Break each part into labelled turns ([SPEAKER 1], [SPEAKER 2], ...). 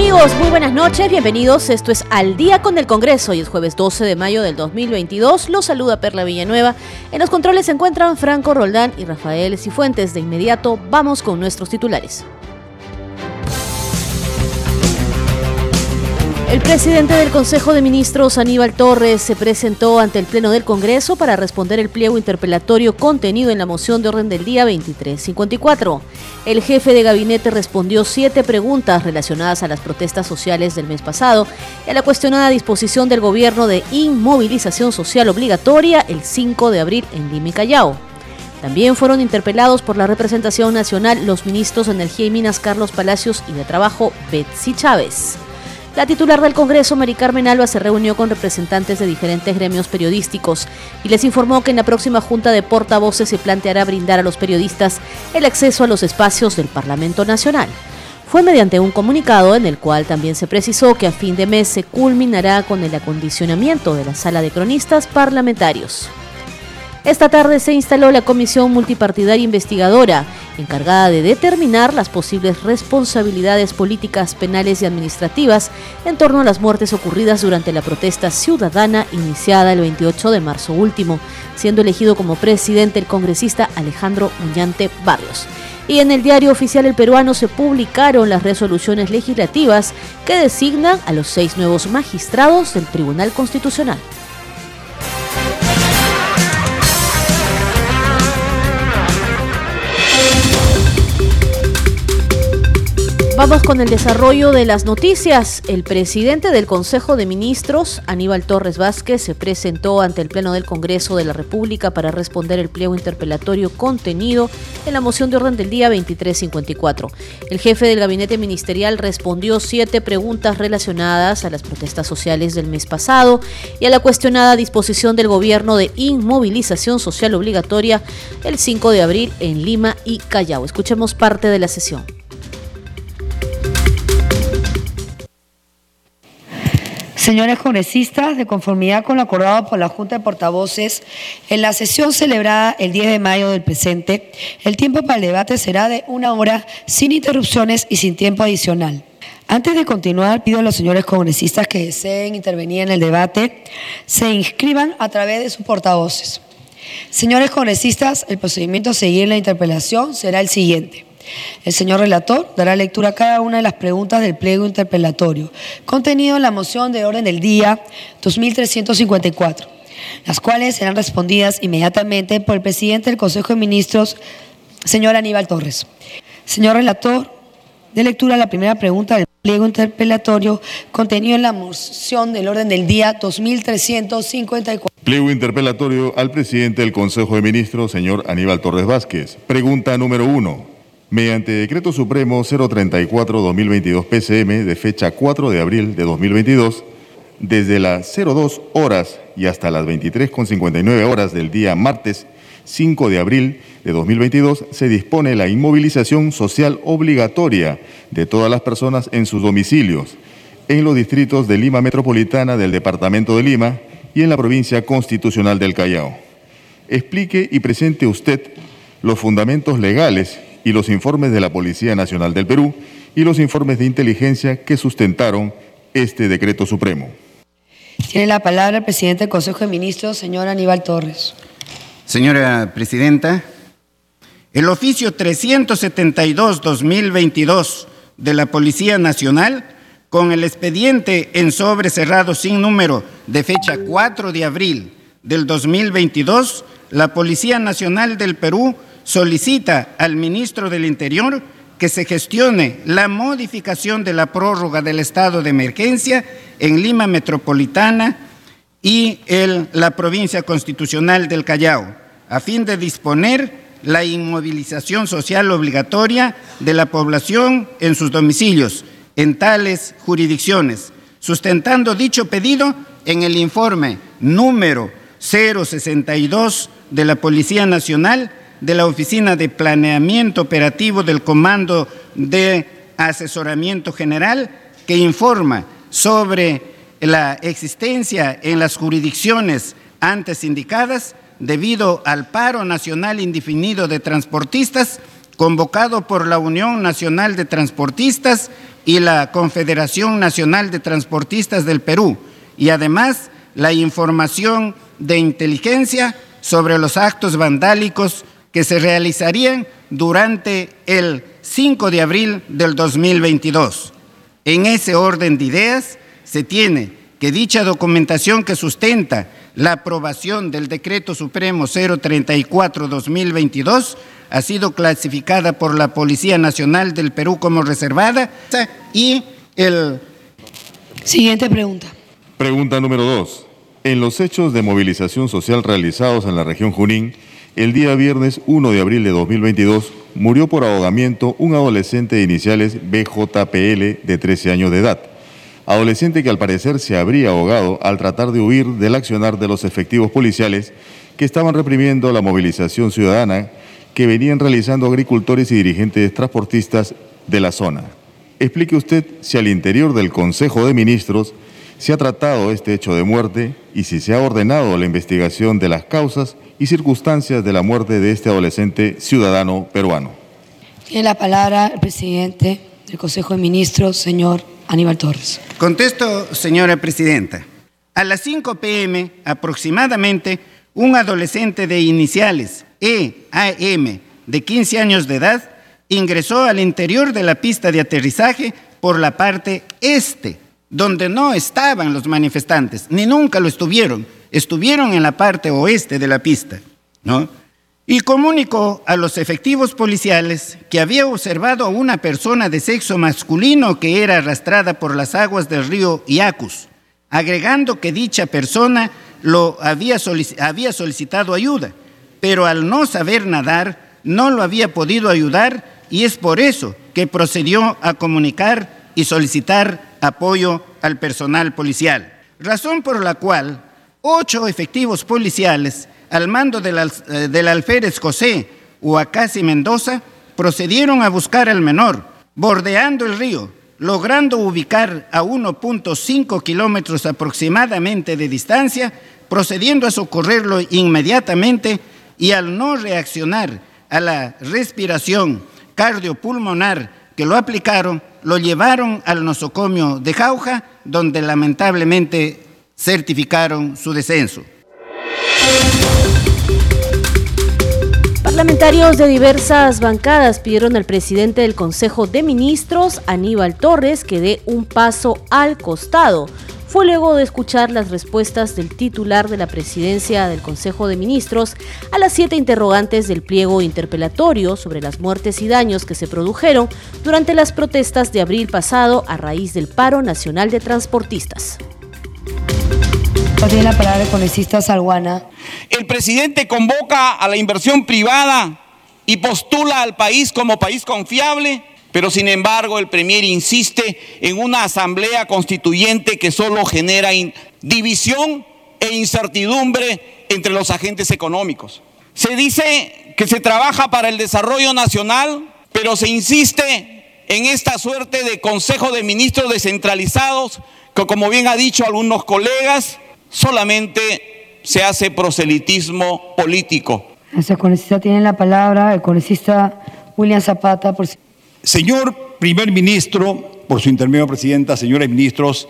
[SPEAKER 1] Amigos? Muy buenas noches, bienvenidos. Esto es Al Día con el Congreso y es jueves 12 de mayo del 2022. Los saluda Perla Villanueva. En los controles se encuentran Franco Roldán y Rafael Cifuentes. De inmediato vamos con nuestros titulares. El presidente del Consejo de Ministros, Aníbal Torres, se presentó ante el Pleno del Congreso para responder el pliego interpelatorio contenido en la moción de orden del día 2354. El jefe de gabinete respondió siete preguntas relacionadas a las protestas sociales del mes pasado y a la cuestionada disposición del gobierno de inmovilización social obligatoria el 5 de abril en Lima Callao. También fueron interpelados por la representación nacional los ministros de Energía y Minas Carlos Palacios y de Trabajo Betsy Chávez. La titular del Congreso, Mari Carmen Alba, se reunió con representantes de diferentes gremios periodísticos y les informó que en la próxima Junta de Portavoces se planteará brindar a los periodistas el acceso a los espacios del Parlamento Nacional. Fue mediante un comunicado en el cual también se precisó que a fin de mes se culminará con el acondicionamiento de la sala de cronistas parlamentarios. Esta tarde se instaló la Comisión Multipartidaria Investigadora, encargada de determinar las posibles responsabilidades políticas, penales y administrativas en torno a las muertes ocurridas durante la protesta ciudadana iniciada el 28 de marzo último, siendo elegido como presidente el congresista Alejandro Muñante Barrios. Y en el diario oficial El Peruano se publicaron las resoluciones legislativas que designan a los seis nuevos magistrados del Tribunal Constitucional. Vamos con el desarrollo de las noticias. El presidente del Consejo de Ministros, Aníbal Torres Vázquez, se presentó ante el Pleno del Congreso de la República para responder el pliego interpelatorio contenido en la moción de orden del día 2354. El jefe del gabinete ministerial respondió siete preguntas relacionadas a las protestas sociales del mes pasado y a la cuestionada disposición del gobierno de inmovilización social obligatoria el 5 de abril en Lima y Callao. Escuchemos parte de la sesión.
[SPEAKER 2] Señores congresistas, de conformidad con lo acordado por la Junta de Portavoces, en la sesión celebrada el 10 de mayo del presente, el tiempo para el debate será de una hora sin interrupciones y sin tiempo adicional. Antes de continuar, pido a los señores congresistas que deseen intervenir en el debate, se inscriban a través de sus portavoces. Señores congresistas, el procedimiento a seguir en la interpelación será el siguiente. El señor relator dará lectura a cada una de las preguntas del pliego interpelatorio, contenido en la moción de orden del día 2354, las cuales serán respondidas inmediatamente por el presidente del Consejo de Ministros, señor Aníbal Torres. Señor relator, de lectura a la primera pregunta del pliego interpelatorio contenido en la moción del orden del día 2354.
[SPEAKER 3] Pliego interpelatorio al presidente del Consejo de Ministros, señor Aníbal Torres Vázquez. Pregunta número uno. Mediante Decreto Supremo 034-2022 PCM de fecha 4 de abril de 2022, desde las 02 horas y hasta las 23.59 horas del día martes 5 de abril de 2022 se dispone la inmovilización social obligatoria de todas las personas en sus domicilios, en los distritos de Lima Metropolitana del Departamento de Lima y en la provincia constitucional del Callao. Explique y presente usted los fundamentos legales y los informes de la Policía Nacional del Perú y los informes de inteligencia que sustentaron este decreto supremo.
[SPEAKER 2] Tiene la palabra el presidente del Consejo de Ministros, señor Aníbal Torres.
[SPEAKER 4] Señora Presidenta, el oficio 372-2022 de la Policía Nacional, con el expediente en sobre cerrado sin número de fecha 4 de abril del 2022, la Policía Nacional del Perú solicita al ministro del Interior que se gestione la modificación de la prórroga del estado de emergencia en Lima Metropolitana y la provincia constitucional del Callao, a fin de disponer la inmovilización social obligatoria de la población en sus domicilios en tales jurisdicciones, sustentando dicho pedido en el informe número 062 de la Policía Nacional de la Oficina de Planeamiento Operativo del Comando de Asesoramiento General que informa sobre la existencia en las jurisdicciones antes indicadas debido al paro nacional indefinido de transportistas convocado por la Unión Nacional de Transportistas y la Confederación Nacional de Transportistas del Perú, y además la información de inteligencia sobre los actos vandálicos que se realizarían durante el 5 de abril del 2022. En ese orden de ideas, se tiene que dicha documentación que sustenta la aprobación del Decreto Supremo 034-2022 ha sido clasificada por la Policía Nacional del Perú como reservada y el...
[SPEAKER 2] Siguiente pregunta.
[SPEAKER 3] Pregunta número dos. En los hechos de movilización social realizados en la región Junín, el día viernes 1 de abril de 2022 murió por ahogamiento un adolescente de iniciales BJPL de 13 años de edad adolescente que al parecer se habría ahogado al tratar de huir del accionar de los efectivos policiales que estaban reprimiendo la movilización ciudadana que venían realizando agricultores y dirigentes transportistas de la zona. Explique usted si al interior del Consejo de Ministros se ha tratado este hecho de muerte y si se ha ordenado la investigación de las causas y circunstancias de la muerte de este adolescente ciudadano peruano.
[SPEAKER 2] Tiene la palabra el presidente del Consejo de Ministros, señor Aníbal Torres.
[SPEAKER 4] Contesto, señora presidenta. A las 5 pm aproximadamente, un adolescente de iniciales EAM de 15 años de edad ingresó al interior de la pista de aterrizaje por la parte este, donde no estaban los manifestantes, ni nunca lo estuvieron, estuvieron en la parte oeste de la pista, ¿no? y comunicó a los efectivos policiales que había observado a una persona de sexo masculino que era arrastrada por las aguas del río Iacus, agregando que dicha persona lo había, había solicitado ayuda, pero al no saber nadar no lo había podido ayudar y es por eso que procedió a comunicar y solicitar apoyo al personal policial. Razón por la cual ocho efectivos policiales al mando del, eh, del alférez José Huacasi Mendoza, procedieron a buscar al menor, bordeando el río, logrando ubicar a 1.5 kilómetros aproximadamente de distancia, procediendo a socorrerlo inmediatamente y al no reaccionar a la respiración cardiopulmonar que lo aplicaron, lo llevaron al nosocomio de Jauja, donde lamentablemente certificaron su descenso.
[SPEAKER 1] Parlamentarios de diversas bancadas pidieron al presidente del Consejo de Ministros, Aníbal Torres, que dé un paso al costado. Fue luego de escuchar las respuestas del titular de la presidencia del Consejo de Ministros a las siete interrogantes del pliego interpelatorio sobre las muertes y daños que se produjeron durante las protestas de abril pasado a raíz del paro nacional de transportistas.
[SPEAKER 2] Tiene la palabra el congresista Salguana.
[SPEAKER 5] El presidente convoca a la inversión privada y postula al país como país confiable, pero sin embargo el Premier insiste en una asamblea constituyente que solo genera división e incertidumbre entre los agentes económicos. Se dice que se trabaja para el desarrollo nacional, pero se insiste en esta suerte de Consejo de Ministros descentralizados, que como bien ha dicho algunos colegas, solamente se hace proselitismo político.
[SPEAKER 2] El congresista tiene la palabra, el congresista William Zapata.
[SPEAKER 6] Señor primer ministro, por su intermedio presidenta, señores ministros,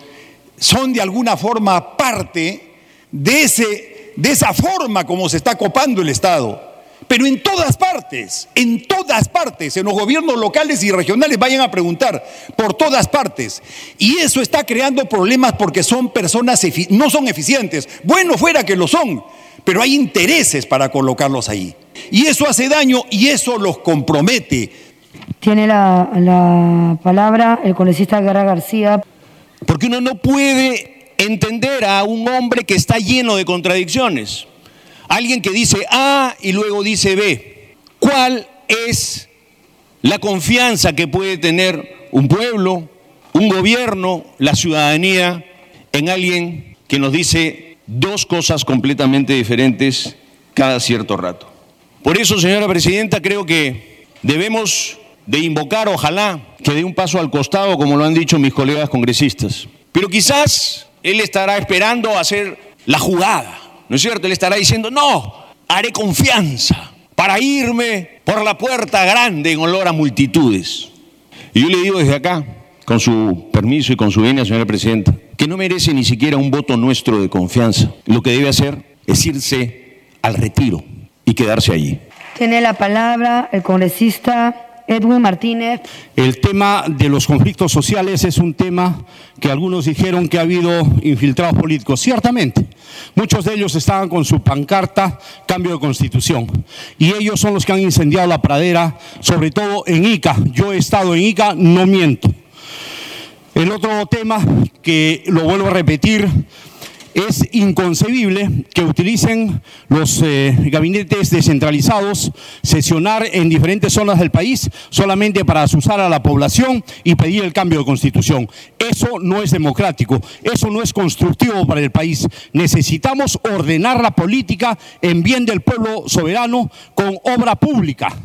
[SPEAKER 6] son de alguna forma parte de, ese, de esa forma como se está copando el Estado pero en todas partes, en todas partes, en los gobiernos locales y regionales vayan a preguntar, por todas partes. Y eso está creando problemas porque son personas, no son eficientes. Bueno fuera que lo son, pero hay intereses para colocarlos ahí. Y eso hace daño y eso los compromete.
[SPEAKER 2] Tiene la, palabra el congresista Guerra García.
[SPEAKER 5] Porque uno no puede entender a un hombre que está lleno de contradicciones. Alguien que dice A y luego dice B. ¿Cuál es la confianza que puede tener un pueblo, un gobierno, la ciudadanía en alguien que nos dice dos cosas completamente diferentes cada cierto rato. Por eso, señora presidenta, creo que debemos de invocar, ojalá, que dé un paso al costado, como lo han dicho mis colegas congresistas. Pero quizás él estará esperando hacer la jugada, ¿no es cierto? Él estará diciendo, no, haré confianza para irme por la puerta grande en olor a multitudes. Y yo le digo desde acá, con su permiso y con su venia, señora presidenta, que no merece ni siquiera un voto nuestro de confianza. Lo que debe hacer es irse al retiro y quedarse allí.
[SPEAKER 2] Tiene la palabra el congresista Edwin Martínez.
[SPEAKER 7] El tema de los conflictos sociales es un tema que algunos dijeron que ha habido infiltrados políticos. Ciertamente, muchos de ellos estaban con su pancarta cambio de constitución y ellos son los que han incendiado la pradera, sobre todo en Ica. Yo he estado en Ica, no miento. El otro tema que lo vuelvo a repetir es inconcebible que utilicen los eh, gabinetes descentralizados, sesionar en diferentes zonas del país solamente para asusar a la población y pedir el cambio de constitución. Eso no es democrático, eso no es constructivo para el país. Necesitamos ordenar la política en bien del pueblo soberano con obra pública,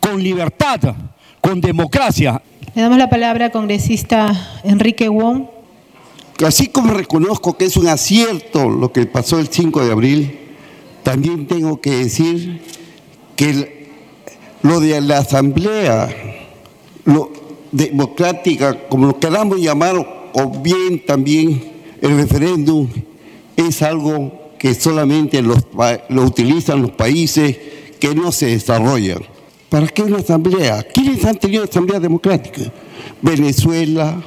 [SPEAKER 7] con libertad, con democracia.
[SPEAKER 8] Le damos la palabra al congresista Enrique Wong
[SPEAKER 9] así como reconozco que es un acierto lo que pasó el 5 de abril, también tengo que decir que lo de la asamblea democrática, como lo queramos llamar, o bien también el referéndum, es algo que solamente lo utilizan los países que no se desarrollan. ¿Para qué una asamblea? ¿Quiénes han tenido asamblea democrática? Venezuela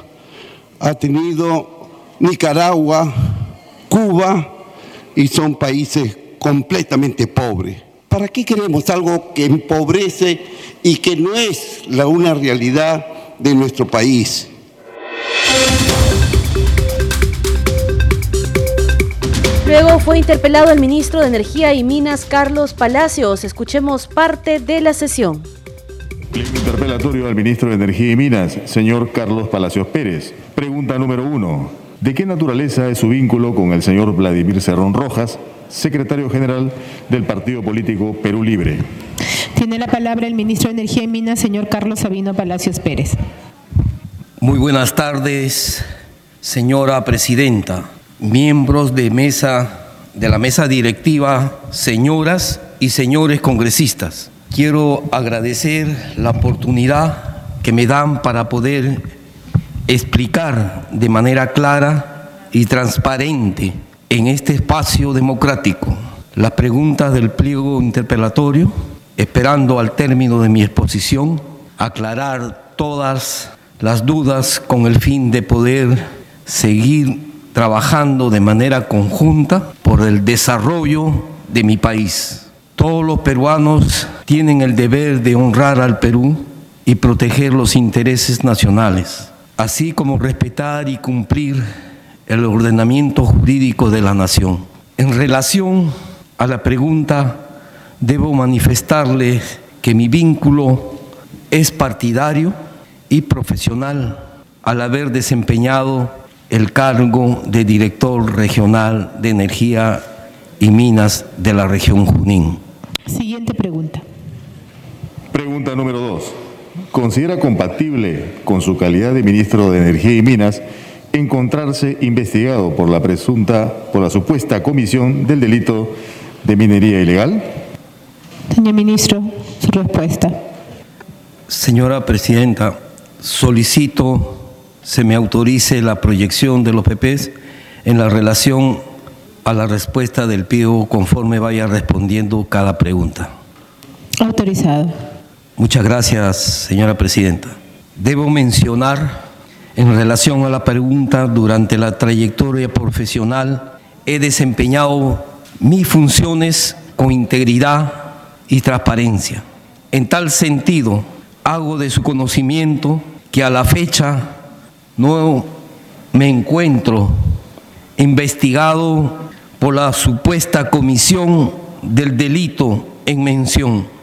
[SPEAKER 9] ha tenido Nicaragua, Cuba, y son países completamente pobres. ¿Para qué queremos algo que empobrece y que no es la una realidad de nuestro país?
[SPEAKER 1] Luego fue interpelado el ministro de Energía y Minas, Carlos Palacios. Escuchemos parte de la sesión.
[SPEAKER 3] interpelatorio al ministro de Energía y Minas, señor Carlos Palacios Pérez. Pregunta número uno. ¿De qué naturaleza es su vínculo con el señor Vladimir Cerrón Rojas, secretario general del partido político Perú Libre?
[SPEAKER 8] Tiene la palabra el ministro de Energía y Minas, señor Carlos Sabino Palacios Pérez.
[SPEAKER 10] Muy buenas tardes, señora presidenta, miembros de mesa de la mesa directiva, señoras y señores congresistas. Quiero agradecer la oportunidad que me dan para poder explicar de manera clara y transparente en este espacio democrático las preguntas del pliego interpelatorio, esperando al término de mi exposición aclarar todas las dudas con el fin de poder seguir trabajando de manera conjunta por el desarrollo de mi país. Todos los peruanos tienen el deber de honrar al Perú y proteger los intereses nacionales así como respetar y cumplir el ordenamiento jurídico de la nación. En relación a la pregunta, debo manifestarle que mi vínculo es partidario y profesional al haber desempeñado el cargo de director regional de energía y minas de la región Junín.
[SPEAKER 8] Siguiente pregunta.
[SPEAKER 3] Pregunta número dos considera compatible con su calidad de ministro de Energía y Minas encontrarse investigado por la presunta, por la supuesta comisión del delito de minería ilegal?
[SPEAKER 8] Señor ministro, su respuesta.
[SPEAKER 10] Señora presidenta, solicito se me autorice la proyección de los PPs en la relación a la respuesta del PIO conforme vaya respondiendo cada pregunta.
[SPEAKER 8] Autorizado.
[SPEAKER 10] Muchas gracias, señora presidenta. Debo mencionar, en relación a la pregunta, durante la trayectoria profesional he desempeñado mis funciones con integridad y transparencia. En tal sentido, hago de su conocimiento que a la fecha no me encuentro investigado por la supuesta comisión del delito en mención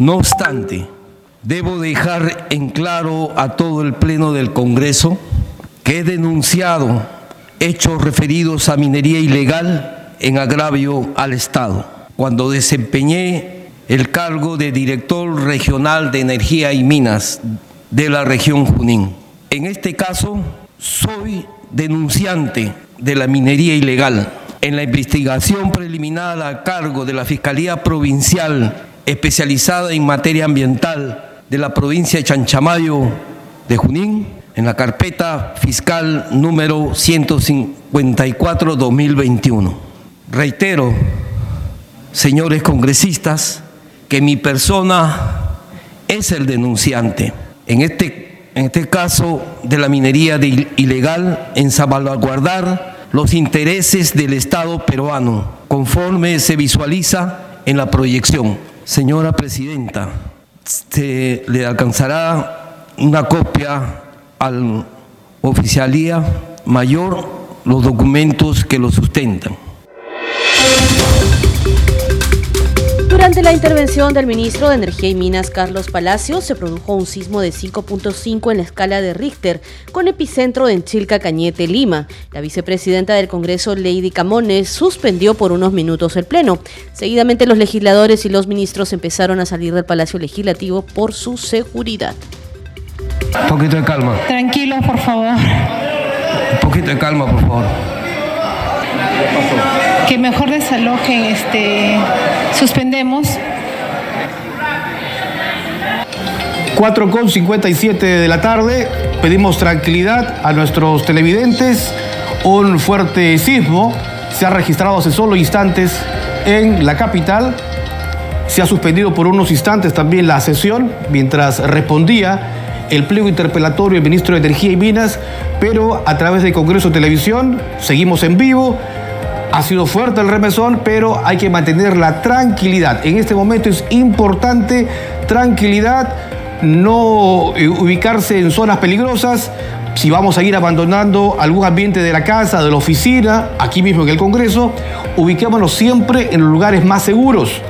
[SPEAKER 10] no obstante, debo dejar en claro a todo el Pleno del Congreso que he denunciado hechos referidos a minería ilegal en agravio al Estado. Cuando desempeñé el cargo de director regional de energía y minas de la región Junín. En este caso, soy denunciante de la minería ilegal. En la investigación preliminar a cargo de la Fiscalía Provincial especializada en materia ambiental de la provincia de Chanchamayo de Junín, en la carpeta fiscal número 154-2021. Reitero, señores congresistas, que mi persona es el denunciante. En este, en este caso de la minería ilegal, en salvaguardar los intereses del Estado peruano, conforme se visualiza en la proyección. Señora Presidenta, se le alcanzará una copia al oficialía mayor los documentos que lo sustentan.
[SPEAKER 1] Durante la intervención del ministro de Energía y Minas, Carlos Palacios, se produjo un sismo de 5.5 en la escala de Richter, con epicentro en Chilca, Cañete, Lima. La vicepresidenta del Congreso, Lady Camones, suspendió por unos minutos el Pleno. Seguidamente, los legisladores y los ministros empezaron a salir del Palacio Legislativo por su seguridad.
[SPEAKER 10] Un poquito de calma.
[SPEAKER 8] Tranquilos, por favor.
[SPEAKER 10] Un poquito de calma, por favor
[SPEAKER 8] que mejor desalojen, este, suspendemos.
[SPEAKER 11] 4.57 de la tarde, pedimos tranquilidad a nuestros televidentes. Un fuerte sismo se ha registrado hace solo instantes en la capital. Se ha suspendido por unos instantes también la sesión mientras respondía el pliego interpelatorio del ministro de Energía y Minas, pero a través de Congreso Televisión seguimos en vivo ha sido fuerte el remesón, pero hay que mantener la tranquilidad. En este momento es importante tranquilidad, no eh, ubicarse en zonas peligrosas. Si vamos a ir abandonando algún ambiente de la casa, de la oficina, aquí mismo en el Congreso, ubiquémonos siempre en los lugares más seguros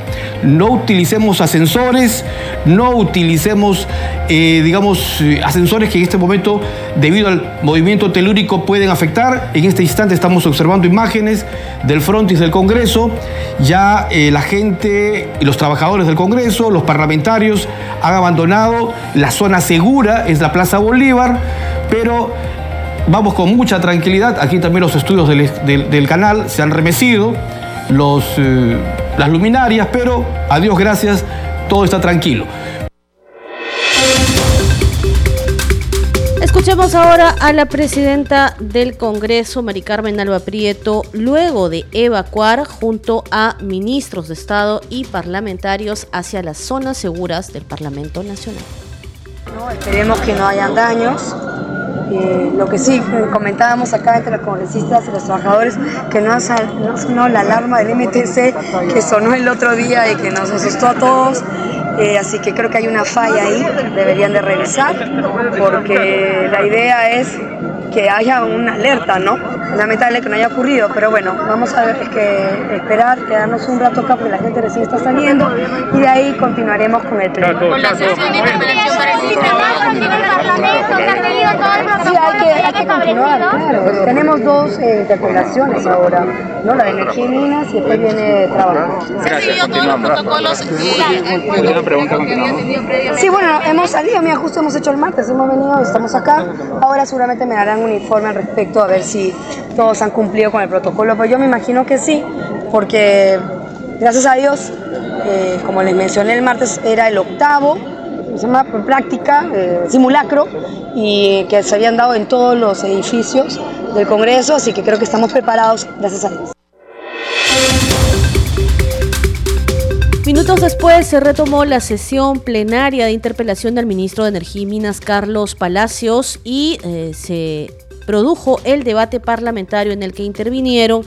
[SPEAKER 11] no utilicemos ascensores, no utilicemos, eh, digamos, eh, ascensores que en este momento, debido al movimiento telúrico, pueden afectar. En este instante estamos observando imágenes del frontis del Congreso. Ya eh, la gente, los trabajadores del Congreso, los parlamentarios han abandonado la zona segura, es la Plaza Bolívar, pero vamos con mucha tranquilidad. Aquí también los estudios del, canal se han remecido. Los las luminarias, pero a Dios gracias, todo está tranquilo.
[SPEAKER 1] Escuchemos ahora a la presidenta del Congreso, Mari Carmen Alba Prieto, luego de evacuar junto a ministros de Estado y parlamentarios hacia las zonas seguras del Parlamento Nacional.
[SPEAKER 12] esperemos que no hayan daños, lo que sí eh, comentábamos acá entre los congresistas y los trabajadores, que no, no sonó la alarma del MTC que sonó el otro día y que nos asustó a todos. Eh, así que creo que hay una falla ahí, deberían de revisar, porque la idea es que haya una alerta, ¿no? Lamentable que no haya ocurrido, pero bueno, vamos a que esperar, quedarnos un rato acá porque la gente recién está saliendo y de ahí continuaremos con el pleno. Sí, hay que, hay que claro. Tenemos dos eh, interpelaciones ahora, ¿no? La de energía y minas y después viene trabajo.
[SPEAKER 13] Gracias, continuamos.
[SPEAKER 12] Sí, bueno, hemos salido, mira, justo hemos hecho el martes, hemos venido, estamos acá. Ahora seguramente me darán un informe al respecto a ver si todos han cumplido con el protocolo, pero yo me imagino que sí, porque gracias a Dios, eh, como les mencioné el martes, era el octavo se llama práctica, eh, simulacro, y que se habían dado en todos los edificios del Congreso, así que creo que estamos preparados, gracias a Dios.
[SPEAKER 1] Minutos después se retomó la sesión plenaria de interpelación del ministro de Energía y Minas, Carlos Palacios, y eh, se produjo el debate parlamentario en el que intervinieron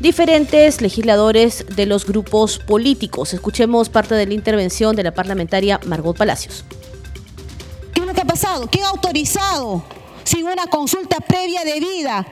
[SPEAKER 1] diferentes legisladores de los grupos políticos. Escuchemos parte de la intervención de la parlamentaria Margot Palacios.
[SPEAKER 14] ¿Qué es lo que ha pasado? ¿Quién ha autorizado sin una consulta previa debida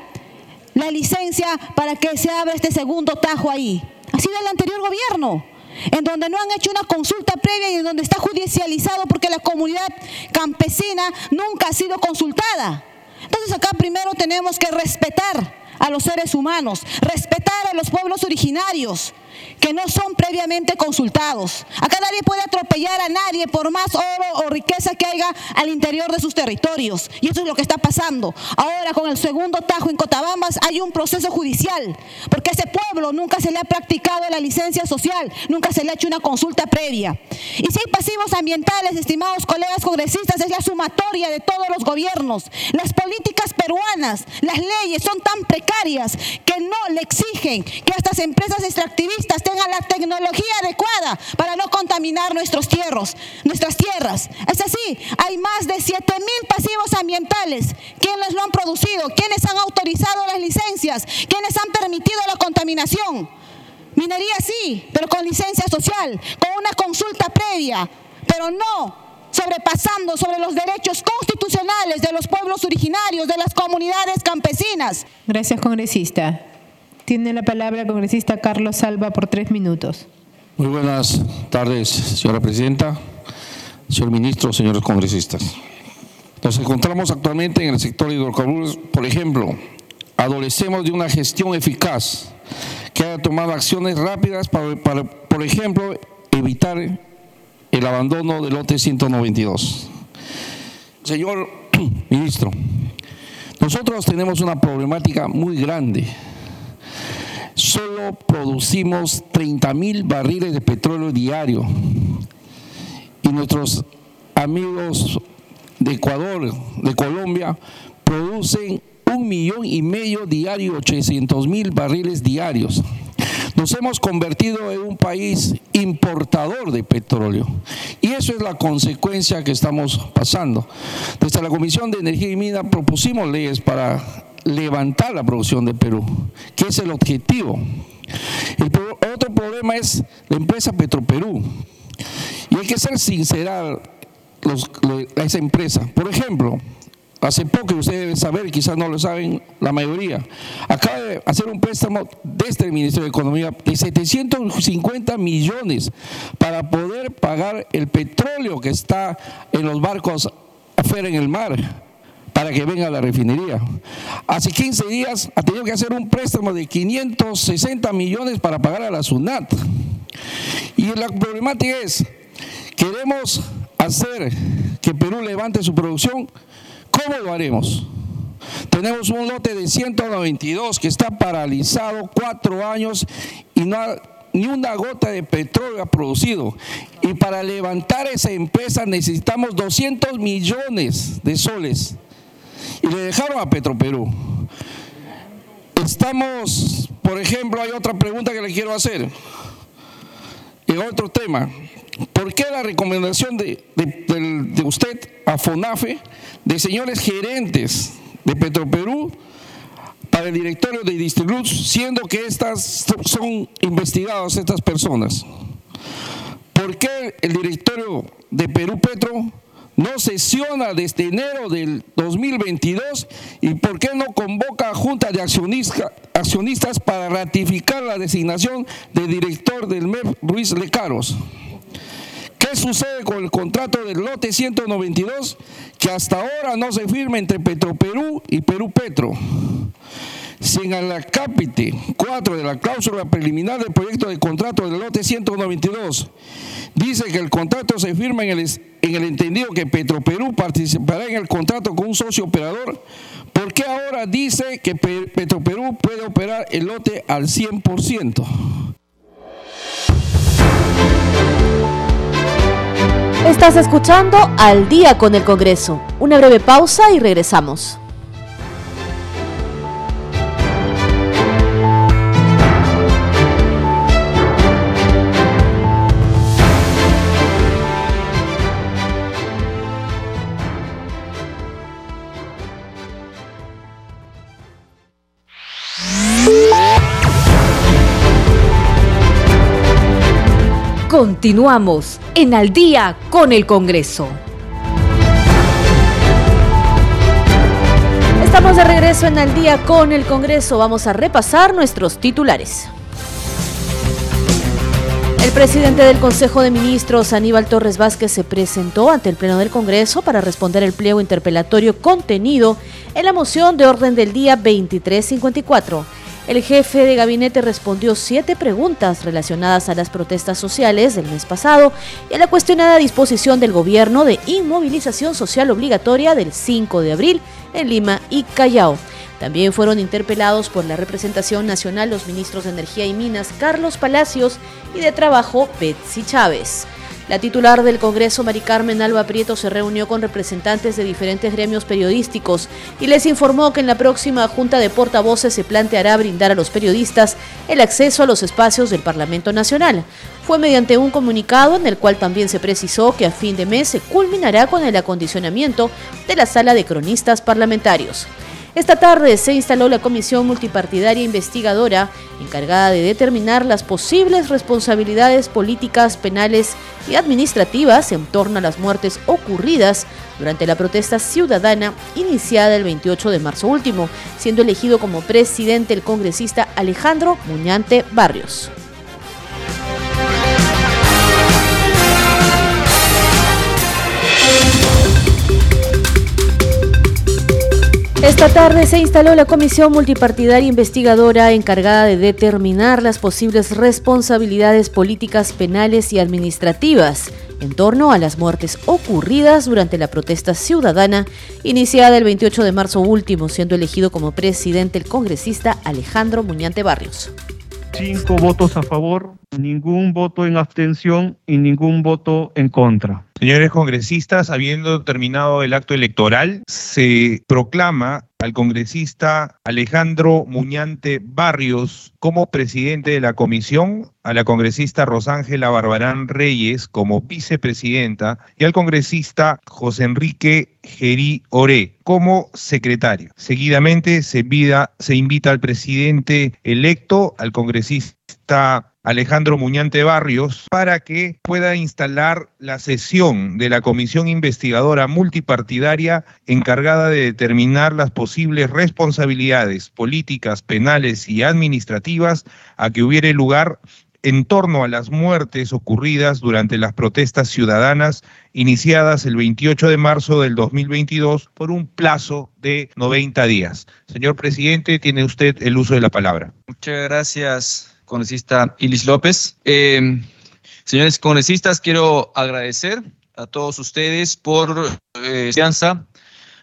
[SPEAKER 14] la licencia para que se abra este segundo tajo ahí? Ha sido el anterior gobierno en donde no han hecho una consulta previa y en donde está judicializado porque la comunidad campesina nunca ha sido consultada. Entonces acá primero tenemos que respetar a los seres humanos, respetar a los pueblos originarios que no son previamente consultados. Acá nadie puede atropellar a nadie por más oro o riqueza que haya al interior de sus territorios. Y eso es lo que está pasando. Ahora con el segundo tajo en Cotabambas hay un proceso judicial, porque a ese pueblo nunca se le ha practicado la licencia social, nunca se le ha hecho una consulta previa. Y si hay pasivos ambientales, estimados colegas congresistas, es la sumatoria de todos los gobiernos. Las políticas peruanas, las leyes son tan precarias que no le exigen que estas empresas extractivistas tengan la tecnología adecuada para no contaminar nuestros tierras, nuestras tierras. Es así, hay más de 7 mil pasivos ambientales. ¿Quiénes lo han producido? ¿Quiénes han autorizado las licencias? ¿Quiénes han permitido la contaminación? Minería sí, pero con licencia social, con una consulta previa, pero no sobrepasando sobre los derechos constitucionales de los pueblos originarios, de las comunidades campesinas.
[SPEAKER 8] Gracias, congresista. Tiene la palabra el congresista Carlos Salva por tres minutos.
[SPEAKER 7] Muy buenas tardes, señora presidenta, señor ministro, señores congresistas. Nos encontramos actualmente en el sector de hidrocarburos, por ejemplo, adolecemos de una gestión eficaz que haya tomado acciones rápidas para, por ejemplo, evitar el abandono del lote 192. Señor ministro, nosotros tenemos una problemática muy grande. Solo producimos 30 mil barriles de petróleo diario y nuestros amigos de Ecuador, de Colombia, producen un millón y medio diario, 800 mil barriles diarios. Nos hemos convertido en un país importador de petróleo y eso es la consecuencia que estamos pasando. Desde la Comisión de Energía y Mina propusimos leyes para levantar la producción de Perú, que es el objetivo. El otro problema es la empresa Petroperú. Y hay que ser sincera a esa empresa. Por ejemplo, hace poco, ustedes deben saber, quizás no lo saben la mayoría, acaba de hacer un préstamo desde el Ministerio de Economía de 750 millones para poder pagar el petróleo que está en los barcos afuera en el mar para que venga a la refinería. Hace 15 días ha tenido que hacer un préstamo de 560 millones para pagar a la SUNAT. Y la problemática es, queremos hacer que Perú levante su producción, ¿cómo lo haremos? Tenemos un lote de 192 que está paralizado cuatro años y no ni una gota de petróleo ha producido. Y para levantar esa empresa necesitamos 200 millones de soles y le dejaron a Petroperú. Estamos, por ejemplo, hay otra pregunta que le quiero hacer. En otro tema, ¿por qué la recomendación de, de, usted a FONAFE de señores gerentes de Petroperú para el directorio de Distribución, siendo que estas son investigadas estas personas? ¿Por qué el directorio de Perú Petro no sesiona desde enero del 2022 y por qué no convoca a junta de accionistas para ratificar la designación de director del MEP Ruiz Lecaros. ¿Qué sucede con el contrato del lote 192 que hasta ahora no se firma entre Petroperú y Perú Petro? Si en el acápite 4 de la cláusula preliminar del proyecto de contrato del lote 192 dice que el contrato se firma en el, en el entendido que Petroperú participará en el contrato con un socio operador, ¿por qué ahora dice que Petroperú puede operar el lote al 100%?
[SPEAKER 1] Estás escuchando Al día con el Congreso. Una breve pausa y regresamos.
[SPEAKER 15] Continuamos en Al día con el Congreso.
[SPEAKER 1] Estamos de regreso en Al día con el Congreso. Vamos a repasar nuestros titulares. El presidente del Consejo de Ministros, Aníbal Torres Vázquez, se presentó ante el Pleno del Congreso para responder el pliego interpelatorio contenido en la moción de orden del día 2354. El jefe de gabinete respondió siete preguntas relacionadas a las protestas sociales del mes pasado y a la cuestionada disposición del gobierno de inmovilización social obligatoria del 5 de abril en Lima y Callao. También fueron interpelados por la representación nacional los ministros de Energía y Minas Carlos Palacios y de Trabajo Betsy Chávez. La titular del Congreso, Mari Carmen Alba Prieto, se reunió con representantes de diferentes gremios periodísticos y les informó que en la próxima Junta de Portavoces se planteará brindar a los periodistas el acceso a los espacios del Parlamento Nacional. Fue mediante un comunicado en el cual también se precisó que a fin de mes se culminará con el acondicionamiento de la sala de cronistas parlamentarios. Esta tarde se instaló la Comisión Multipartidaria Investigadora encargada de determinar las posibles responsabilidades políticas, penales y administrativas en torno a las muertes ocurridas durante la protesta ciudadana iniciada el 28 de marzo último, siendo elegido como presidente el congresista Alejandro Muñante Barrios. Esta tarde se instaló la Comisión Multipartidaria Investigadora encargada de determinar las posibles responsabilidades políticas, penales y administrativas en torno a las muertes ocurridas durante la protesta ciudadana iniciada el 28 de marzo último, siendo elegido como presidente el congresista Alejandro Muñante Barrios.
[SPEAKER 13] Cinco votos a favor, ningún voto en abstención y ningún voto en contra.
[SPEAKER 16] Señores congresistas, habiendo terminado el acto electoral, se proclama al congresista Alejandro Muñante Barrios como presidente de la comisión, a la congresista Rosángela Barbarán Reyes como vicepresidenta y al congresista José Enrique Gerí Oré como secretario. Seguidamente se, se invita al presidente electo, al congresista Alejandro Muñante Barrios para que pueda instalar la sesión de la comisión investigadora multipartidaria encargada de determinar las posibles responsabilidades políticas, penales y administrativas a que hubiere lugar en torno a las muertes ocurridas durante las protestas ciudadanas iniciadas el 28 de marzo del 2022 por un plazo de 90 días. Señor presidente, tiene usted el uso de la palabra.
[SPEAKER 17] Muchas gracias, congresista Ilis López. Eh, señores congresistas, quiero agradecer a todos ustedes por eh, confianza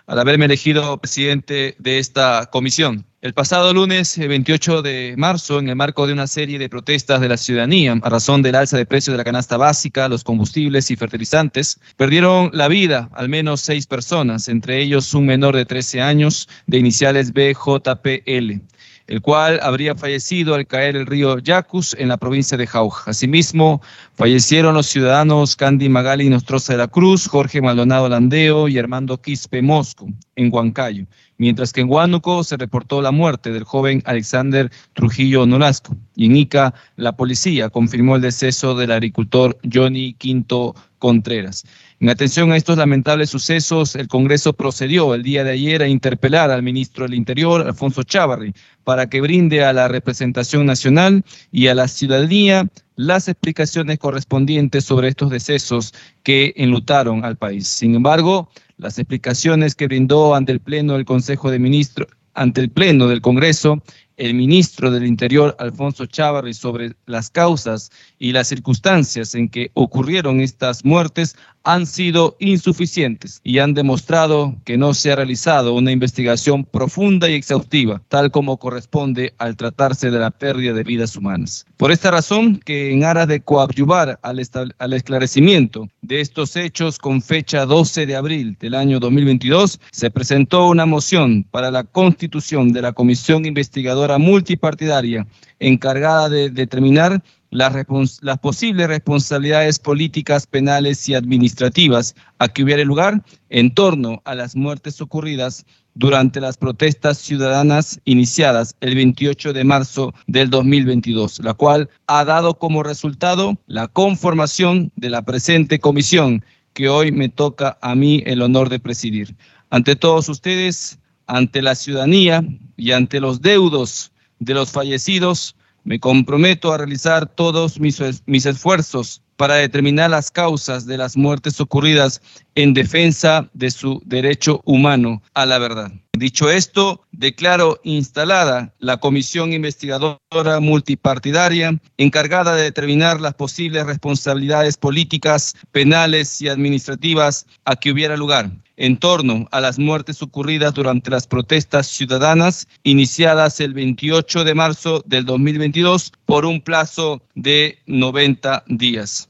[SPEAKER 17] al haberme elegido presidente de esta comisión. El pasado lunes 28 eh, de marzo, en el marco de una serie de protestas de la ciudadanía a razón del alza de precios de la canasta básica, los combustibles y fertilizantes, perdieron la vida al menos seis personas, entre ellos un menor de 13 años de iniciales BJPL el cual habría fallecido al caer el río Yacus en la provincia de Jauja. Asimismo, fallecieron los ciudadanos Candy Magali Nostroza de la Cruz, Jorge Maldonado Landeo y Armando Quispe Mosco, en Huancayo, mientras que en Huánuco se reportó la muerte del joven Alexander Trujillo Nolasco. Y en Ica, la policía confirmó el deceso del agricultor Johnny Quinto Contreras. En atención a estos lamentables sucesos, el Congreso procedió el día de ayer a interpelar al ministro del Interior, Alfonso Chávarri, para que brinde a la representación nacional y a la ciudadanía las explicaciones correspondientes sobre estos decesos que enlutaron al país. Sin embargo, las explicaciones que brindó ante el Pleno del Consejo de Ministros, ante el Pleno del Congreso, el ministro del Interior, Alfonso Chávarri, sobre las causas y las circunstancias en que ocurrieron estas muertes han sido insuficientes y han demostrado que no se ha realizado una investigación profunda y exhaustiva, tal como corresponde al tratarse de la pérdida de vidas humanas. Por esta razón, que en aras de coadyuvar al, al esclarecimiento de estos hechos con fecha 12 de abril del año 2022, se presentó una moción para la constitución de la Comisión Investigadora Multipartidaria encargada de determinar las, posibles responsabilidades políticas, penales y administrativas a que hubiera lugar en torno a las muertes ocurridas durante las protestas ciudadanas iniciadas el 28 de marzo del 2022, la cual ha dado como resultado la conformación de la presente comisión que hoy me toca a mí el honor de presidir. Ante todos ustedes, ante la ciudadanía y ante los deudos de los fallecidos, Me comprometo a realizar todos mis, esfuerzos para determinar las causas de las muertes ocurridas en defensa de su derecho humano a la verdad. Dicho esto, declaro instalada la comisión investigadora multipartidaria encargada de determinar las posibles responsabilidades políticas, penales y administrativas a que hubiera lugar en torno a las muertes ocurridas durante las protestas ciudadanas iniciadas el 28 de marzo del 2022 por un plazo de 90 días.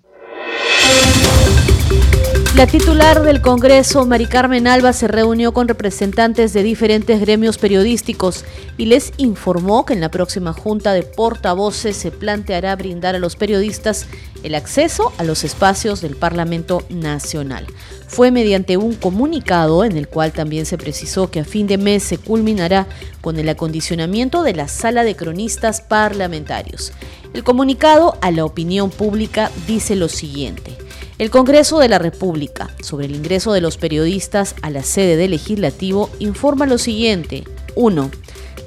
[SPEAKER 1] La titular del Congreso, Mari Carmen Alba, se reunió con representantes de diferentes gremios periodísticos y les informó que en la próxima junta de portavoces se planteará brindar a los periodistas el acceso a los espacios del Parlamento Nacional. Fue mediante un comunicado en el cual también se precisó que a fin de mes se culminará con el acondicionamiento de la sala de cronistas parlamentarios. El comunicado a la opinión pública dice lo siguiente. El Congreso de la República, sobre el ingreso de los periodistas a la sede del legislativo, informa lo siguiente. 1.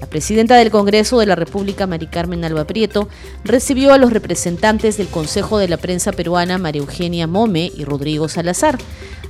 [SPEAKER 1] La presidenta del Congreso de la República, Mari Carmen Alba Prieto, recibió a los representantes del Consejo de la Prensa Peruana, María Eugenia Mome y Rodrigo Salazar,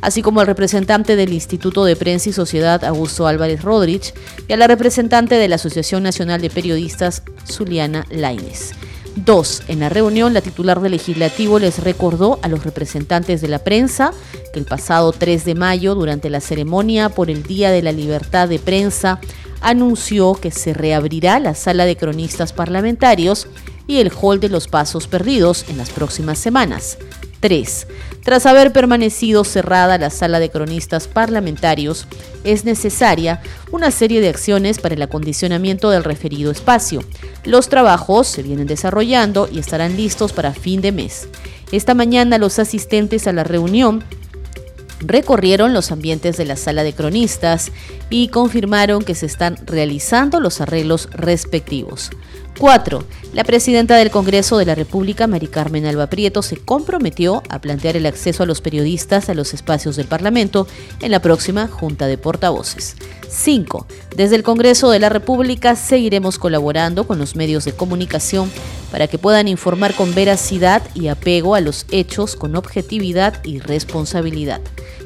[SPEAKER 1] así como al representante del Instituto de Prensa y Sociedad, Augusto Álvarez Rodríguez, y a la representante de la Asociación Nacional de Periodistas, Zuliana Laines. Dos, en la reunión, la titular del legislativo les recordó a los representantes de la prensa que el pasado 3 de mayo, durante la ceremonia por el Día de la Libertad de Prensa, anunció que se reabrirá la sala de cronistas parlamentarios y el hall de los pasos perdidos en las próximas semanas. 3. Tras haber permanecido cerrada la sala de cronistas parlamentarios, es necesaria una serie de acciones para el acondicionamiento del referido espacio. Los trabajos se vienen desarrollando y estarán listos para fin de mes. Esta mañana los asistentes a la reunión recorrieron los ambientes de la sala de cronistas y confirmaron que se están realizando los arreglos respectivos. 4. La presidenta del Congreso de la República, Mari Carmen Alba Prieto, se comprometió a plantear el acceso a los periodistas a los espacios del Parlamento en la próxima Junta de Portavoces. 5. Desde el Congreso de la República seguiremos colaborando con los medios de comunicación para que puedan informar con veracidad y apego a los hechos con objetividad y responsabilidad.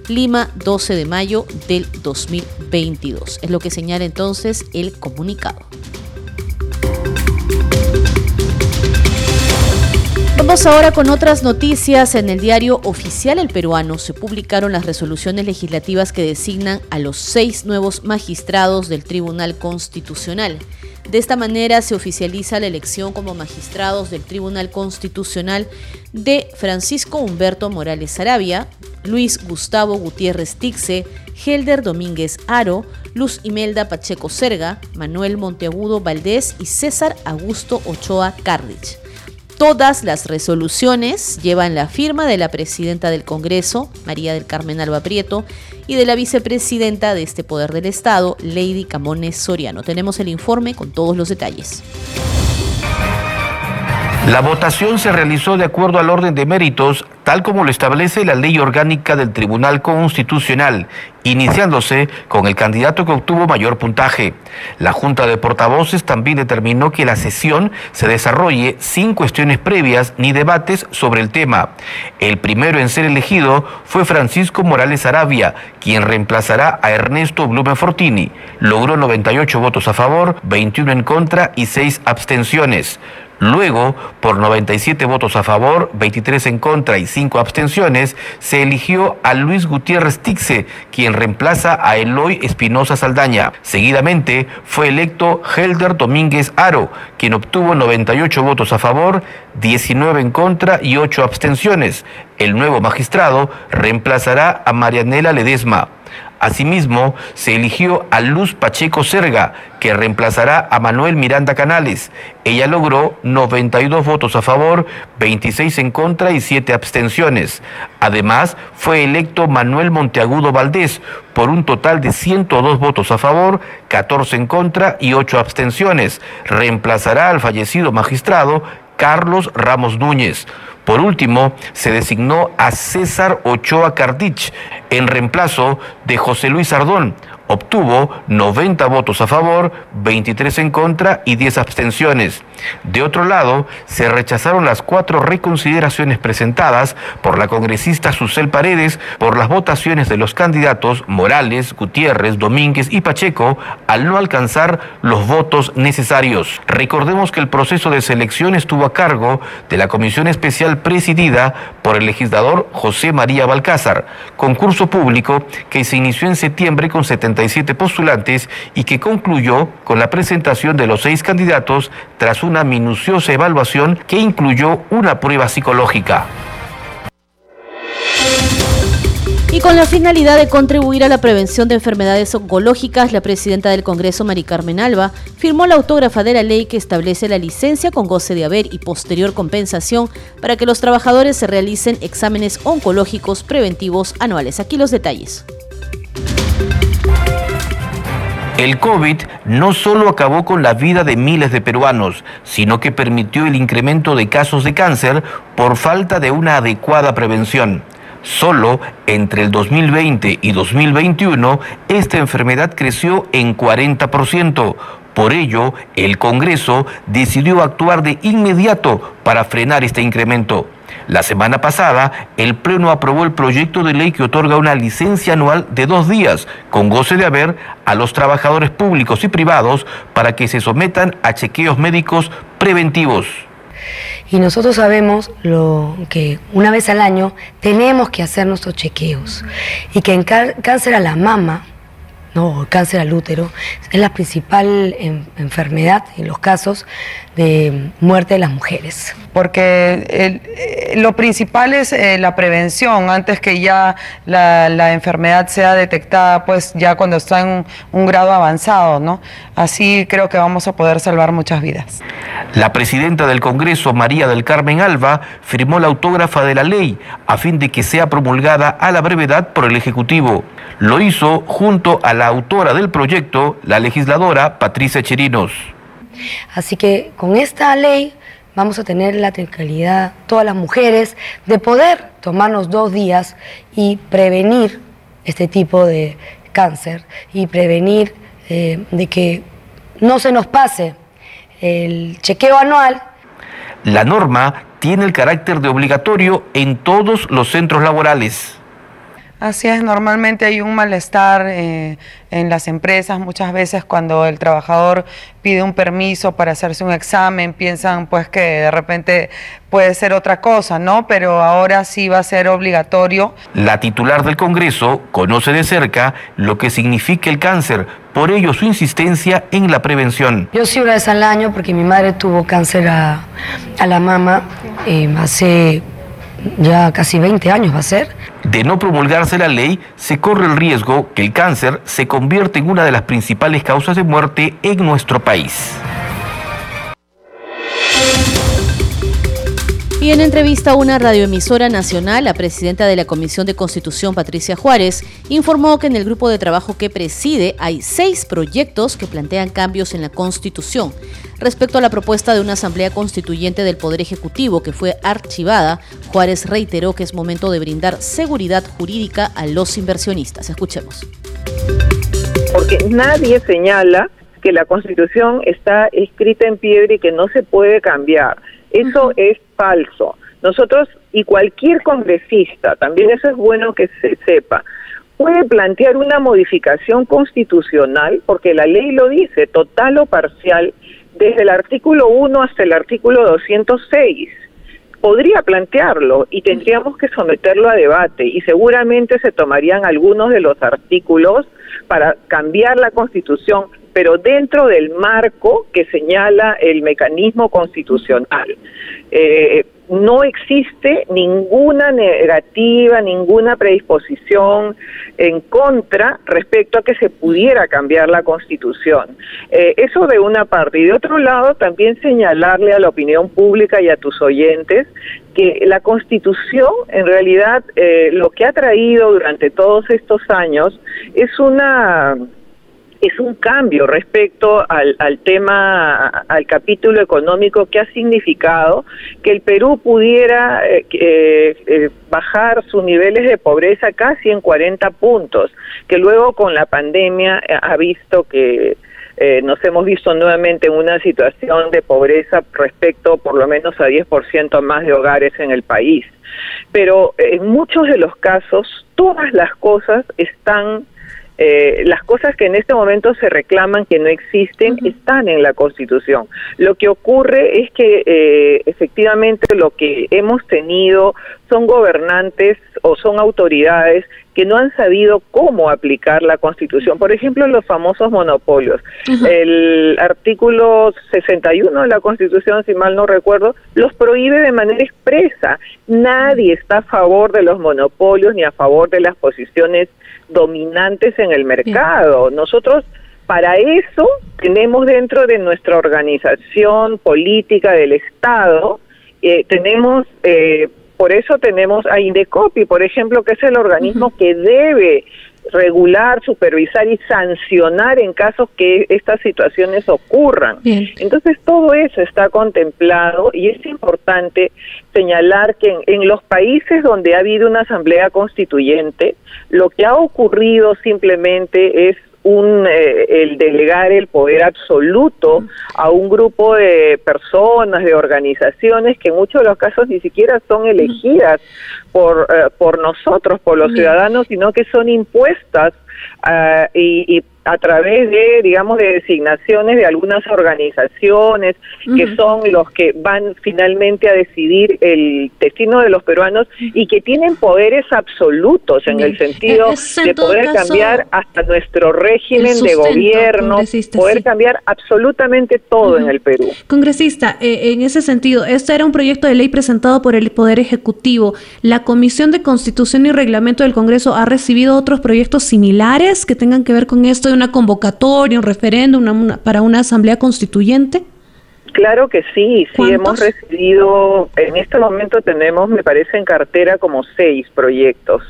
[SPEAKER 1] Lima, 12 de mayo del 2022. Es lo que señala entonces el comunicado. Vamos ahora con otras noticias. En el diario oficial El Peruano se publicaron las resoluciones legislativas que designan a los seis nuevos magistrados del Tribunal Constitucional. De esta manera se oficializa la elección como magistrados del Tribunal Constitucional de Francisco Humberto Morales Arabia, Luis Gustavo Gutiérrez Tixe, Helder Domínguez Aro, Luz Imelda Pacheco Serga, Manuel Monteagudo Valdés y César Augusto Ochoa Cardich. Todas las resoluciones llevan la firma de la presidenta del Congreso, María del Carmen Alba Prieto, y de la vicepresidenta de este Poder del Estado, Lady Camones Soriano. Tenemos el informe con todos los detalles.
[SPEAKER 18] La votación se realizó de acuerdo al orden de méritos, tal como lo establece la ley orgánica del Tribunal Constitucional, iniciándose con el candidato que obtuvo mayor puntaje. La Junta de Portavoces también determinó que la sesión se desarrolle sin cuestiones previas ni debates sobre el tema. El primero en ser elegido fue Francisco Morales Arabia, quien reemplazará a Ernesto Blume Fortini. Logró 98 votos a favor, 21 en contra y 6 abstenciones. Luego, por 97 votos a favor, 23 en contra y 5 abstenciones, se eligió a Luis Gutiérrez Tixe, quien reemplaza a Eloy Espinosa Saldaña. Seguidamente fue electo Helder Domínguez Aro, quien obtuvo 98 votos a favor, 19 en contra y 8 abstenciones. El nuevo magistrado reemplazará a Marianela Ledesma. Asimismo, se eligió a Luz Pacheco Serga, que reemplazará a Manuel Miranda Canales. Ella logró 92 votos a favor, 26 en contra y 7 abstenciones. Además, fue electo Manuel Monteagudo Valdés por un total de 102 votos a favor, 14 en contra y 8 abstenciones. Reemplazará al fallecido magistrado Carlos Ramos Núñez. Por último, se designó a César Ochoa Cardich en reemplazo de José Luis Ardón, obtuvo 90 votos a favor, 23 en contra y 10 abstenciones. De otro lado, se rechazaron las cuatro reconsideraciones presentadas por la congresista Susel Paredes por las votaciones de los candidatos Morales, Gutiérrez, Domínguez y Pacheco al no alcanzar los votos necesarios. Recordemos que el proceso de selección estuvo a cargo de la comisión especial presidida por el legislador José María Balcázar, concurso público que se inició en septiembre con 77 postulantes y que concluyó con la presentación de los seis candidatos tras una minuciosa evaluación que incluyó una prueba psicológica.
[SPEAKER 1] Y con la finalidad de contribuir a la prevención de enfermedades oncológicas, la presidenta del Congreso, Mari Carmen Alba, firmó la autógrafa de la ley que establece la licencia con goce de haber y posterior compensación para que los trabajadores se realicen exámenes oncológicos preventivos anuales. Aquí los detalles.
[SPEAKER 18] El COVID no solo acabó con la vida de miles de peruanos, sino que permitió el incremento de casos de cáncer por falta de una adecuada prevención. Solo entre el 2020 y 2021 esta enfermedad creció en 40%. Por ello, el Congreso decidió actuar de inmediato para frenar este incremento. La semana pasada, el Pleno aprobó el proyecto de ley que otorga una licencia anual de dos días, con goce de haber, a los trabajadores públicos y privados para que se sometan a chequeos médicos preventivos.
[SPEAKER 19] Y nosotros sabemos lo que una vez al año tenemos que hacer nuestros chequeos. Y que en cáncer a la mama, no, cáncer al útero, es la principal enfermedad en los casos de muerte de las mujeres.
[SPEAKER 20] Porque eh, lo principal es eh, la prevención, antes que ya la, enfermedad sea detectada, pues ya cuando está en un, grado avanzado, ¿no? Así creo que vamos a poder salvar muchas vidas.
[SPEAKER 18] La presidenta del Congreso, María del Carmen Alba, firmó la autógrafa de la ley a fin de que sea promulgada a la brevedad por el Ejecutivo. Lo hizo junto a la autora del proyecto, la legisladora Patricia Chirinos.
[SPEAKER 19] Así que con esta ley vamos a tener la tranquilidad, todas las mujeres, de poder tomarnos dos días y prevenir este tipo de cáncer y prevenir eh, de que no se nos pase el chequeo anual.
[SPEAKER 18] La norma tiene el carácter de obligatorio en todos los centros laborales.
[SPEAKER 20] Así es, normalmente hay un malestar eh, en las empresas, muchas veces cuando el trabajador pide un permiso para hacerse un examen, piensan pues que de repente puede ser otra cosa, ¿no? Pero ahora sí va a ser obligatorio.
[SPEAKER 18] La titular del Congreso conoce de cerca lo que significa el cáncer, por ello su insistencia en la prevención.
[SPEAKER 19] Yo sí una vez al año porque mi madre tuvo cáncer a, la mama eh, hace ya casi 20 años va a ser.
[SPEAKER 18] De no promulgarse la ley, se corre el riesgo que el cáncer se convierta en una de las principales causas de muerte en nuestro país.
[SPEAKER 1] Y en entrevista a una radioemisora nacional, la presidenta de la Comisión de Constitución, Patricia Juárez, informó que en el grupo de trabajo que preside hay seis proyectos que plantean cambios en la Constitución. Respecto a la propuesta de una asamblea constituyente del Poder Ejecutivo que fue archivada, Juárez reiteró que es momento de brindar seguridad jurídica a los inversionistas. Escuchemos.
[SPEAKER 21] Porque nadie señala que la Constitución está escrita en piedra y que no se puede cambiar. Eso es falso. Nosotros y cualquier congresista, también eso es bueno que se sepa, puede plantear una modificación constitucional, porque la ley lo dice, total o parcial, desde el artículo 1 hasta el artículo 206. Podría plantearlo y tendríamos que someterlo a debate y seguramente se tomarían algunos de los artículos para cambiar la constitución, pero dentro del marco que señala el mecanismo constitucional. Eh, no existe ninguna negativa, ninguna predisposición en contra respecto a que se pudiera cambiar la constitución. Eh, eso de una parte. Y de otro lado, también señalarle a la opinión pública y a tus oyentes que la constitución, en realidad, eh, lo que ha traído durante todos estos años es una es un cambio respecto al, al, tema, al capítulo económico que ha significado que el Perú pudiera eh, eh, bajar sus niveles de pobreza casi en 40 puntos, que luego con la pandemia eh, ha visto que eh, nos hemos visto nuevamente en una situación de pobreza respecto por lo menos a 10% más de hogares en el país. Pero en muchos de los casos, todas las cosas están eh, las cosas que en este momento se reclaman que no existen están en la Constitución. Lo que ocurre es que eh, efectivamente lo que hemos tenido son gobernantes o son autoridades que no han sabido cómo aplicar la Constitución. Por ejemplo, los famosos monopolios. El artículo 61 de la Constitución, si mal no recuerdo, los prohíbe de manera expresa. Nadie está a favor de los monopolios ni a favor de las posiciones dominantes en el mercado. Nosotros para eso tenemos dentro de nuestra organización política del Estado, eh, tenemos, eh, por eso tenemos a Indecopi, por ejemplo, que es el organismo que debe regular, supervisar y sancionar en casos que estas situaciones ocurran. Entonces todo eso está contemplado y es importante señalar que en, los países donde ha habido una asamblea constituyente, lo que ha ocurrido simplemente es un eh, el delegar el poder absoluto a un grupo de personas, de organizaciones que en muchos de los casos ni siquiera son elegidas por, eh, por nosotros, por los ciudadanos, sino que son impuestas uh, y, y a través de, digamos, de designaciones de algunas organizaciones que son los que van finalmente a decidir el destino de los peruanos y que tienen poderes absolutos en el sentido de poder cambiar hasta nuestro régimen de gobierno, poder cambiar absolutamente todo en el Perú.
[SPEAKER 22] Congresista, eh, en ese sentido, este era un proyecto de ley presentado por el Poder Ejecutivo. ¿La Comisión de Constitución y Reglamento del Congreso ha recibido otros proyectos similares que tengan que ver con esto? Una convocatoria, un referéndum para una asamblea constituyente?
[SPEAKER 21] Claro que sí, sí hemos recibido, en este momento tenemos, me parece, en cartera como seis proyectos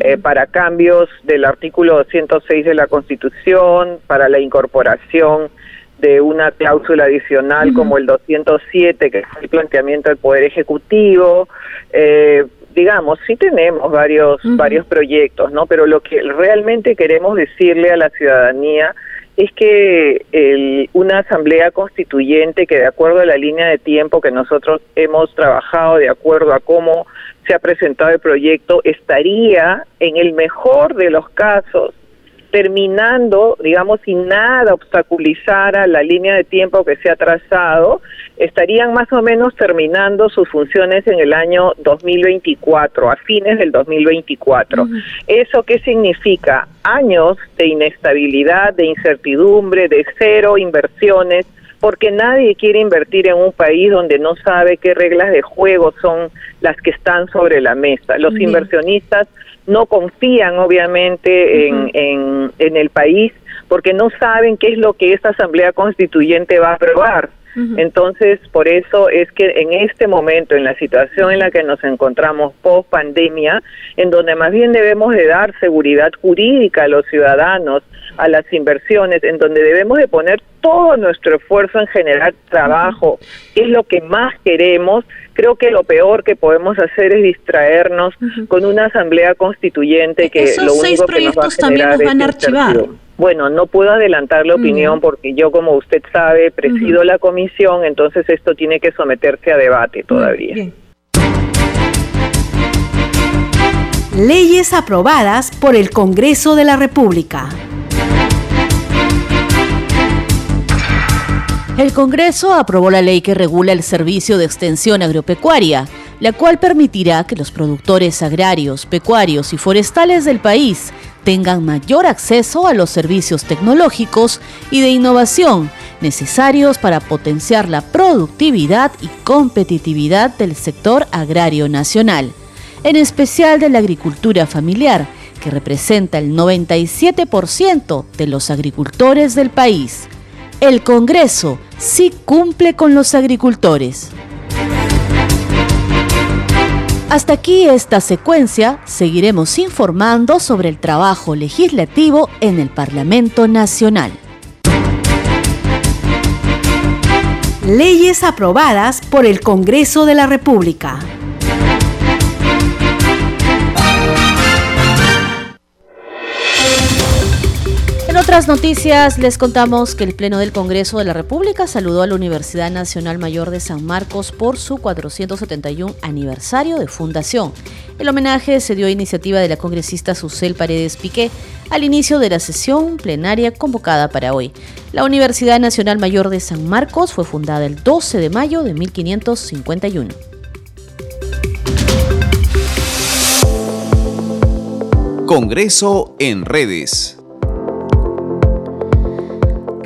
[SPEAKER 21] eh, para cambios del artículo 206 de la Constitución, para la incorporación de una cláusula adicional como el 207, que es el planteamiento del Poder Ejecutivo, eh, digamos, sí tenemos varios, varios proyectos, ¿no? Pero lo que realmente queremos decirle a la ciudadanía es que el, una asamblea constituyente que de acuerdo a la línea de tiempo que nosotros hemos trabajado, de acuerdo a cómo se ha presentado el proyecto, estaría en el mejor de los casos terminando, digamos, sin nada obstaculizara la línea de tiempo que se ha trazado, estarían más o menos terminando sus funciones en el año 2024, a fines del 2024. ¿Eso qué significa? Años de inestabilidad, de incertidumbre, de cero inversiones, porque nadie quiere invertir en un país donde no sabe qué reglas de juego son las que están sobre la mesa. Los inversionistas no confían obviamente en, en, el país porque no saben qué es lo que esta Asamblea Constituyente va a aprobar. Entonces, por eso es que en este momento, en la situación en la que nos encontramos post pandemia, en donde más bien debemos de dar seguridad jurídica a los ciudadanos, a las inversiones, en donde debemos de poner todo nuestro esfuerzo en generar trabajo, que es lo que más queremos, creo que lo peor que podemos hacer es distraernos con una asamblea constituyente que lo único que nos va a generar también van a archivar. Bueno, no puedo adelantar la opinión porque yo, como usted sabe, presido la comisión, entonces esto tiene que someterse a debate todavía.
[SPEAKER 1] Leyes aprobadas por el Congreso de la República. El Congreso aprobó la ley que regula el servicio de extensión agropecuaria, la cual permitirá que los productores agrarios, pecuarios y forestales del país tengan mayor acceso a los servicios tecnológicos y de innovación necesarios para potenciar la productividad y competitividad del sector agrario nacional, en especial de la agricultura familiar, que representa el 97% de los agricultores del país el Congreso sí cumple con los agricultores. Hasta aquí esta secuencia, seguiremos informando sobre el trabajo legislativo en el Parlamento Nacional.
[SPEAKER 15] Leyes aprobadas por el Congreso de la República.
[SPEAKER 1] Otras noticias les contamos que el Pleno del Congreso de la República saludó a la Universidad Nacional Mayor de San Marcos por su 471 aniversario de fundación. El homenaje se dio a iniciativa de la congresista Susel Paredes Piqué al inicio de la sesión plenaria convocada para hoy. La Universidad Nacional Mayor de San Marcos fue fundada el 12 de mayo de 1551.
[SPEAKER 23] Congreso en redes.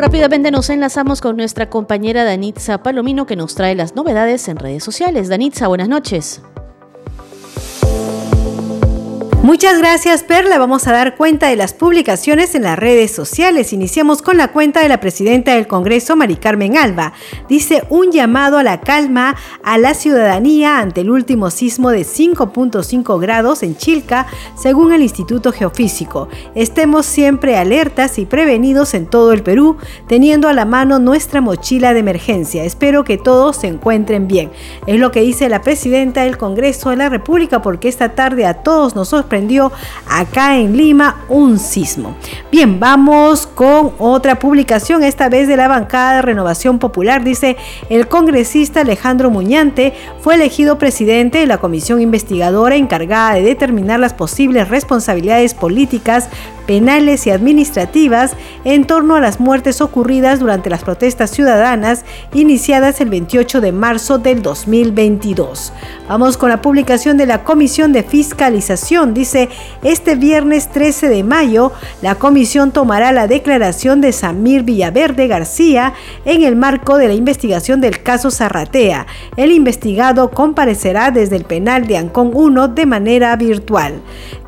[SPEAKER 1] Rápidamente nos enlazamos con nuestra compañera Danitza Palomino que nos trae las novedades en redes sociales. Danitza, buenas noches.
[SPEAKER 24] Muchas gracias, Perla. Vamos a dar cuenta de las publicaciones en las redes sociales. Iniciamos con la cuenta de la presidenta del Congreso, Mari Carmen Alba. Dice un llamado a la calma a la ciudadanía ante el último sismo de 5.5 grados en Chilca, según el Instituto Geofísico. Estemos siempre alertas y prevenidos en todo el Perú, teniendo a la mano nuestra mochila de emergencia. Espero que todos se encuentren bien. Es lo que dice la presidenta del Congreso de la República, porque esta tarde a todos nosotros prendió acá en Lima un sismo. Bien, vamos con otra publicación, esta vez de la bancada de Renovación Popular. Dice, el congresista Alejandro Muñante fue elegido presidente de la comisión investigadora encargada de determinar las posibles responsabilidades políticas penales y administrativas en torno a las muertes ocurridas durante las protestas ciudadanas iniciadas el 28 de marzo del 2022. Vamos con la publicación de la Comisión de Fiscalización. Dice, este viernes 13 de mayo, la comisión tomará la declaración de Samir Villaverde García en el marco de la investigación del caso Zarratea. El investigado comparecerá desde el penal de Ancón 1 de manera virtual.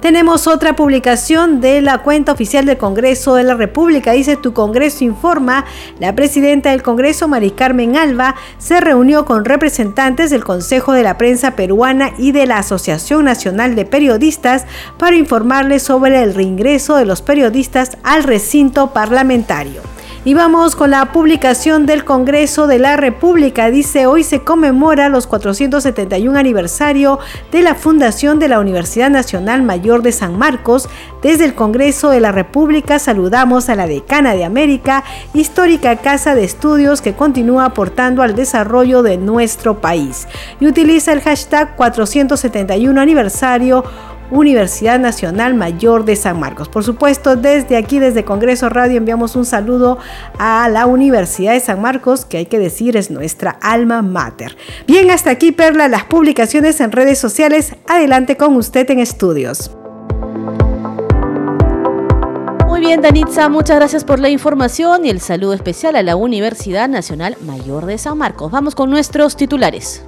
[SPEAKER 24] Tenemos otra publicación de la cuenta oficial del Congreso de la República. Dice Tu Congreso informa, la presidenta del Congreso, Mari Carmen Alba, se reunió con representantes del Consejo de la Prensa Peruana y de la Asociación Nacional de Periodistas para informarles sobre el reingreso de los periodistas al recinto parlamentario. Y vamos con la publicación del Congreso de la República. Dice, hoy se conmemora los 471 aniversario de la fundación de la Universidad Nacional Mayor de San Marcos. Desde el Congreso de la República saludamos a la decana de América, histórica casa de estudios que continúa aportando al desarrollo de nuestro país. Y utiliza el hashtag 471 aniversario Universidad Nacional Mayor de San Marcos. Por supuesto, desde aquí, desde Congreso Radio, enviamos un saludo a la Universidad de San Marcos, que hay que decir es nuestra alma mater. Bien, hasta aquí, Perla, las publicaciones en redes sociales. Adelante con usted en estudios.
[SPEAKER 1] Muy bien, Danitza, muchas gracias por la información y el saludo especial a la Universidad Nacional Mayor de San Marcos. Vamos con nuestros titulares.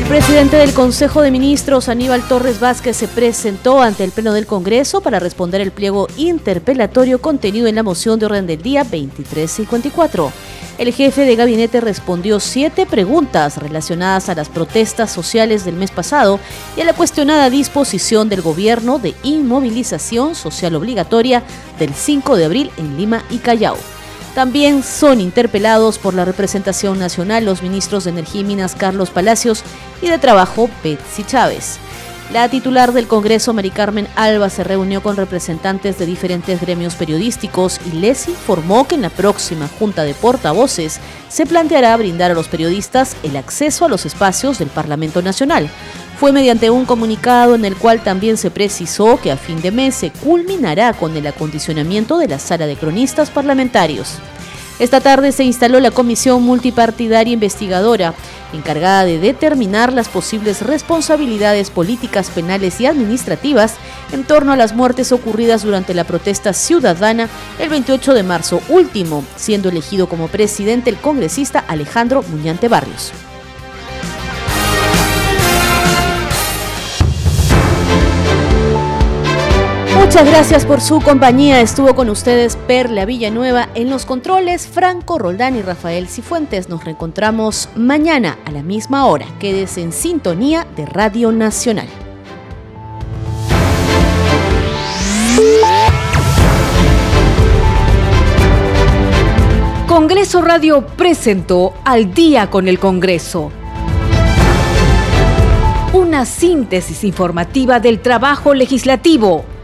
[SPEAKER 1] El presidente del Consejo de Ministros, Aníbal Torres Vázquez, se presentó ante el Pleno del Congreso para responder el pliego interpelatorio contenido en la moción de orden del día 2354. El jefe de gabinete respondió siete preguntas relacionadas a las protestas sociales del mes pasado y a la cuestionada disposición del gobierno de inmovilización social obligatoria del 5 de abril en Lima y Callao. También son interpelados por la representación nacional los ministros de Energía y Minas Carlos Palacios y de Trabajo Betsy Chávez. La titular del Congreso, Mari Carmen Alba, se reunió con representantes de diferentes gremios periodísticos y les informó que en la próxima Junta de Portavoces se planteará brindar a los periodistas el acceso a los espacios del Parlamento Nacional. Fue mediante un comunicado en el cual también se precisó que a fin de mes se culminará con el acondicionamiento de la sala de cronistas parlamentarios. Esta tarde se instaló la Comisión Multipartidaria Investigadora, encargada de determinar las posibles responsabilidades políticas, penales y administrativas en torno a las muertes ocurridas durante la protesta ciudadana el 28 de marzo último, siendo elegido como presidente el congresista Alejandro Muñante Barrios. Muchas gracias por su compañía. Estuvo con ustedes Perla Villanueva en los controles, Franco Roldán y Rafael Cifuentes. Nos reencontramos mañana a la misma hora. Quédese en sintonía de Radio Nacional.
[SPEAKER 15] Congreso Radio presentó Al día con el Congreso. Una síntesis informativa del trabajo legislativo,